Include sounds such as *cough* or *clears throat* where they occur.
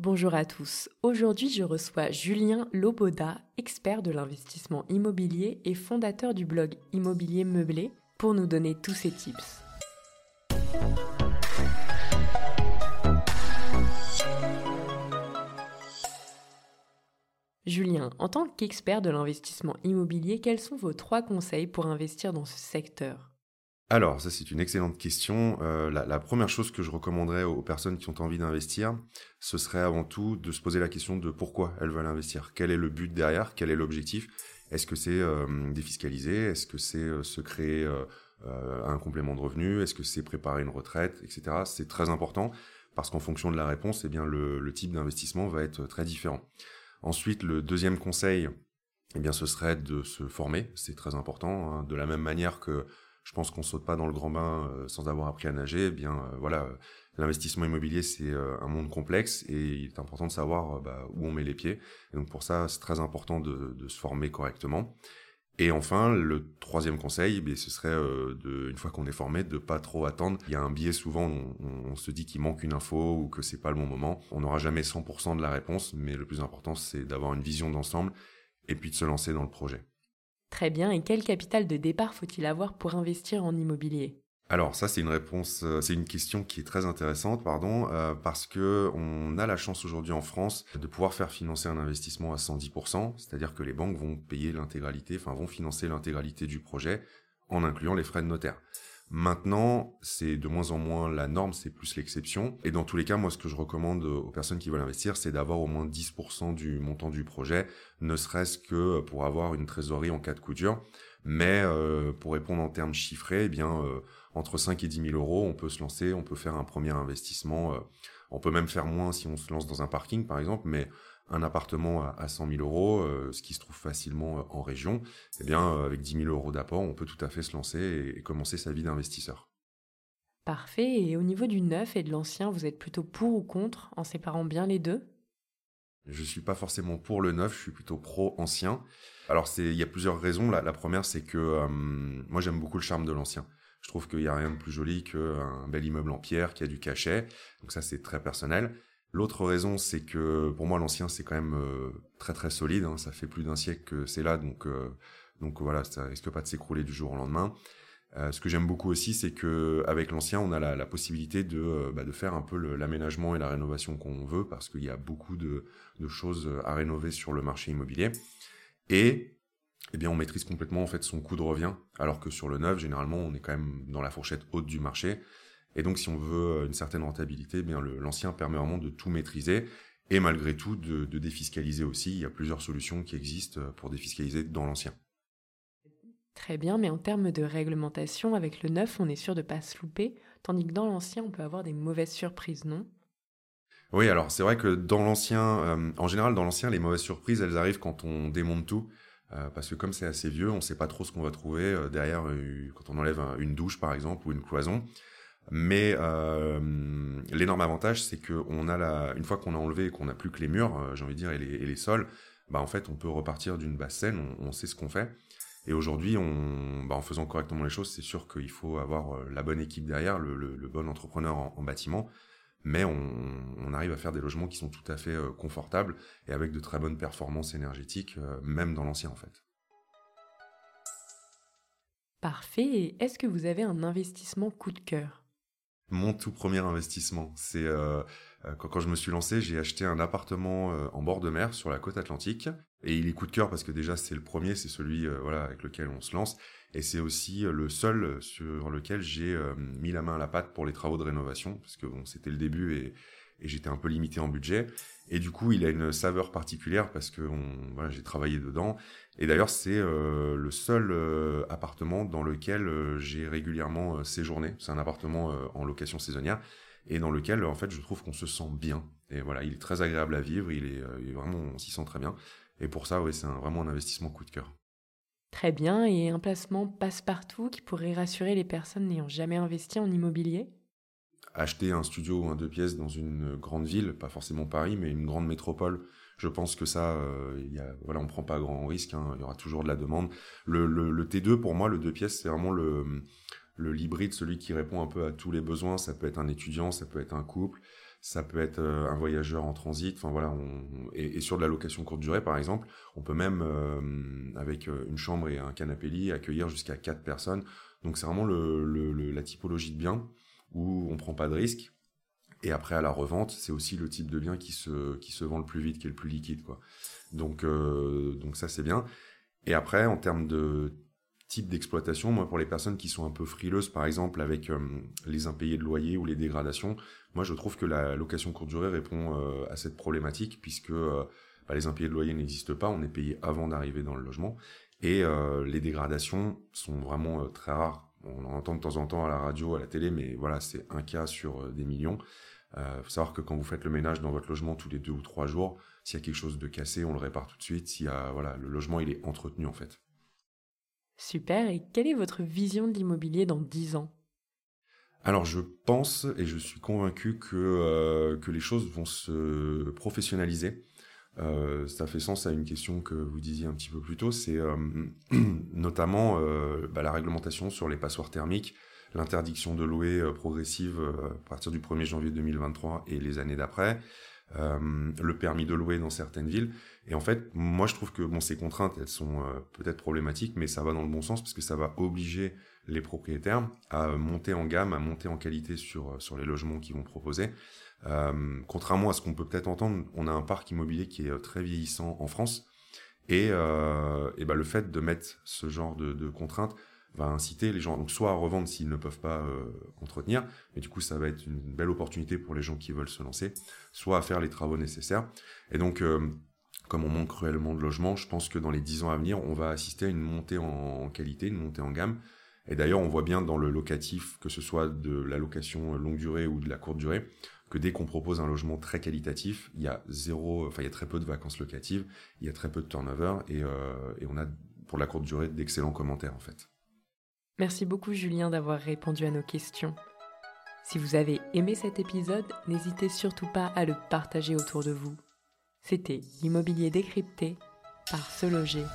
Bonjour à tous. Aujourd'hui, je reçois Julien Loboda, expert de l'investissement immobilier et fondateur du blog Immobilier Meublé, pour nous donner tous ses tips. Julien, en tant qu'expert de l'investissement immobilier, quels sont vos trois conseils pour investir dans ce secteur? Alors, ça c'est une excellente question. Euh, la, première chose que je recommanderais aux personnes qui ont envie d'investir, ce serait avant tout de se poser la question de pourquoi elles veulent investir. Quel est le but derrière? Quel est l'objectif? Est-ce que c'est euh, défiscaliser? Est-ce que c'est euh, se créer un complément de revenu? Est-ce que c'est préparer une retraite, etc. C'est très important parce qu'en fonction de la réponse, eh le, type d'investissement va être très différent. Ensuite, le deuxième conseil, eh bien, ce serait de se former. C'est très important. Hein. de la même manière que je pense qu'on saute pas dans le grand bain euh, sans avoir appris à nager. Eh bien, euh, voilà, l'investissement immobilier c'est euh, un monde complexe et il est important de savoir bah, où on met les pieds. Et donc pour ça, c'est très important de, se former correctement. Et enfin, le troisième conseil, eh ce serait de, une fois qu'on est formé, de pas trop attendre. Il y a un biais souvent, on, on se dit qu'il manque une info ou que c'est pas le bon moment. On n'aura jamais 100% de la réponse, mais le plus important, c'est d'avoir une vision d'ensemble et puis de se lancer dans le projet. Très bien, et quel capital de départ faut-il avoir pour investir en immobilier? Alors ça c'est une réponse, euh, c'est une question qui est très intéressante, pardon, euh, parce que on a la chance aujourd'hui en France de pouvoir faire financer un investissement à 110%, c'est-à-dire que les banques vont payer l'intégralité, enfin vont financer l'intégralité du projet en incluant les frais de notaire. Maintenant, c'est de moins en moins la norme, c'est plus l'exception. Et dans tous les cas, moi, ce que je recommande aux personnes qui veulent investir, c'est d'avoir au moins 10% du montant du projet, ne serait-ce que pour avoir une trésorerie en cas de coup dur. Mais euh, pour répondre en termes chiffrés, eh bien, euh, entre 5 et 10 000 euros, on peut se lancer, on peut faire un premier investissement. Euh, on peut même faire moins si on se lance dans un parking, par exemple, mais un appartement à, 100 000 euros, euh, ce qui se trouve facilement euh, en région, eh bien, euh, avec 10 000 euros d'apport, on peut tout à fait se lancer et, commencer sa vie d'investisseur. Parfait. Et au niveau du neuf et de l'ancien, vous êtes plutôt pour ou contre, en séparant bien les deux? Je suis pas forcément pour le neuf, je suis plutôt pro ancien. Alors, c'est, il y a plusieurs raisons. La, première, c'est que moi, j'aime beaucoup le charme de l'ancien. Je trouve qu'il n'y a rien de plus joli qu'un bel immeuble en pierre qui a du cachet. Donc ça, c'est très personnel. L'autre raison, c'est que pour moi, l'ancien, c'est quand même euh, très très solide. Hein. ça fait plus d'un siècle que c'est là, donc euh, donc voilà, ça risque pas de s'écrouler du jour au lendemain. Euh, ce que j'aime beaucoup aussi, c'est que avec l'ancien, on a la, possibilité de, bah, de faire un peu l'aménagement et la rénovation qu'on veut, parce qu'il y a beaucoup de, de, choses à rénover sur le marché immobilier. Et eh bien, on maîtrise complètement en fait son coût de revient, alors que sur le neuf, généralement, on est quand même dans la fourchette haute du marché. Et donc, si on veut une certaine rentabilité, eh bien l'ancien permet vraiment de tout maîtriser et malgré tout de, défiscaliser aussi. Il y a plusieurs solutions qui existent pour défiscaliser dans l'ancien. Très bien, mais en termes de réglementation, avec le neuf, on est sûr de ne pas se louper, tandis que dans l'ancien, on peut avoir des mauvaises surprises, non? Oui, alors c'est vrai que dans l'ancien, euh, en général, dans l'ancien, les mauvaises surprises, elles arrivent quand on démonte tout. Euh, parce que comme c'est assez vieux, on ne sait pas trop ce qu'on va trouver euh, derrière quand on enlève une douche par exemple ou une cloison. Mais euh, l'énorme avantage, c'est que on a la, une fois qu'on a enlevé et qu'on n'a plus que les murs, euh, j'ai envie de dire, et les, sols, bah en fait, on peut repartir d'une basse scène, on, sait ce qu'on fait. Et aujourd'hui, bah en faisant correctement les choses, c'est sûr qu'il faut avoir euh, la bonne équipe derrière, le, bon entrepreneur en, bâtiment, mais on, on, arrive à faire des logements qui sont tout à fait confortables et avec de très bonnes performances énergétiques, même dans l'ancien en fait. Parfait. Est-ce que vous avez un investissement coup de cœur? Mon tout premier investissement. C'est euh, euh, quand, je me suis lancé, j'ai acheté un appartement euh, en bord de mer sur la côte atlantique. Et il est coup de cœur parce que déjà c'est le premier, c'est celui voilà avec lequel on se lance, et c'est aussi le seul sur lequel j'ai mis la main à la pâte pour les travaux de rénovation parce que bon c'était le début et et j'étais un peu limité en budget. Et du coup, il a une saveur particulière parce que j'ai travaillé dedans. Et d'ailleurs, c'est euh, le seul euh, appartement dans lequel euh, j'ai régulièrement séjourné. C'est un appartement en location saisonnière et dans lequel, en fait, je trouve qu'on se sent bien. Et voilà, il est très agréable à vivre. Il est, vraiment, on s'y sent très bien. Et pour ça, oui, c'est vraiment un investissement coup de cœur. Très bien. Et un placement passe-partout qui pourrait rassurer les personnes n'ayant jamais investi en immobilier? Acheter un studio ou un deux pièces dans une grande ville, pas forcément Paris, mais une grande métropole, je pense que ça, euh, y a, voilà, on prend pas grand risque. Hein, il y aura toujours de la demande. Le, le, T2, pour moi, le deux pièces, c'est vraiment le, le l'hybride, celui qui répond un peu à tous les besoins. Ça peut être un étudiant, ça peut être un couple, ça peut être un voyageur en transit. Enfin voilà, et, sur de la location courte durée par exemple, on peut même avec une chambre et un canapé lit accueillir jusqu'à quatre personnes. Donc c'est vraiment la typologie de bien où on prend pas de risque. Et après à la revente, c'est aussi le type de bien qui se qui se vend le plus vite, qui est le plus liquide quoi. Donc donc ça c'est bien. Et après en termes de type d'exploitation. Moi, pour les personnes qui sont un peu frileuses, par exemple, avec euh, les impayés de loyer ou les dégradations, moi, je trouve que la location courte durée répond euh, à cette problématique, puisque euh, bah, les impayés de loyer n'existent pas, on est payé avant d'arriver dans le logement, et les dégradations sont vraiment très rares. On en entend de temps en temps à la radio, à la télé, mais voilà, c'est un cas sur des millions. Il faut savoir que quand vous faites le ménage dans votre logement tous les deux ou trois jours, s'il y a quelque chose de cassé, on le répare tout de suite. S'il y a, voilà, le logement, il est entretenu en fait. Super, et quelle est votre vision de l'immobilier dans 10 ans? Alors je pense et je suis convaincu que, euh, que les choses vont se professionnaliser. Euh, ça fait sens à une question que vous disiez un petit peu plus tôt, c'est euh, *clears throat* notamment bah, la réglementation sur les passoires thermiques, l'interdiction de louer progressive à partir du 1er janvier 2023 et les années d'après, le permis de louer dans certaines villes. Et en fait, moi, je trouve que bon, ces contraintes, elles sont euh, peut-être problématiques, mais ça va dans le bon sens parce que ça va obliger les propriétaires à monter en gamme, à monter en qualité sur euh, sur les logements qu'ils vont proposer. Euh, contrairement à ce qu'on peut peut-être entendre, on a un parc immobilier qui est euh, très vieillissant en France, et, euh, et ben le fait de mettre ce genre de, de contraintes va inciter les gens donc soit à revendre s'ils ne peuvent pas euh, entretenir, mais du coup ça va être une belle opportunité pour les gens qui veulent se lancer, soit à faire les travaux nécessaires. Et donc comme on manque cruellement de logements, je pense que dans les dix ans à venir, on va assister à une montée en qualité, une montée en gamme. Et d'ailleurs, on voit bien dans le locatif, que ce soit de la location longue durée ou de la courte durée, que dès qu'on propose un logement très qualitatif, il y a zéro, enfin il y a très peu de vacances locatives, il y a très peu de turnover et, euh, et on a pour la courte durée d'excellents commentaires en fait. Merci beaucoup Julien d'avoir répondu à nos questions. Si vous avez aimé cet épisode, n'hésitez surtout pas à le partager autour de vous. C'était l'immobilier décrypté par Se Loger.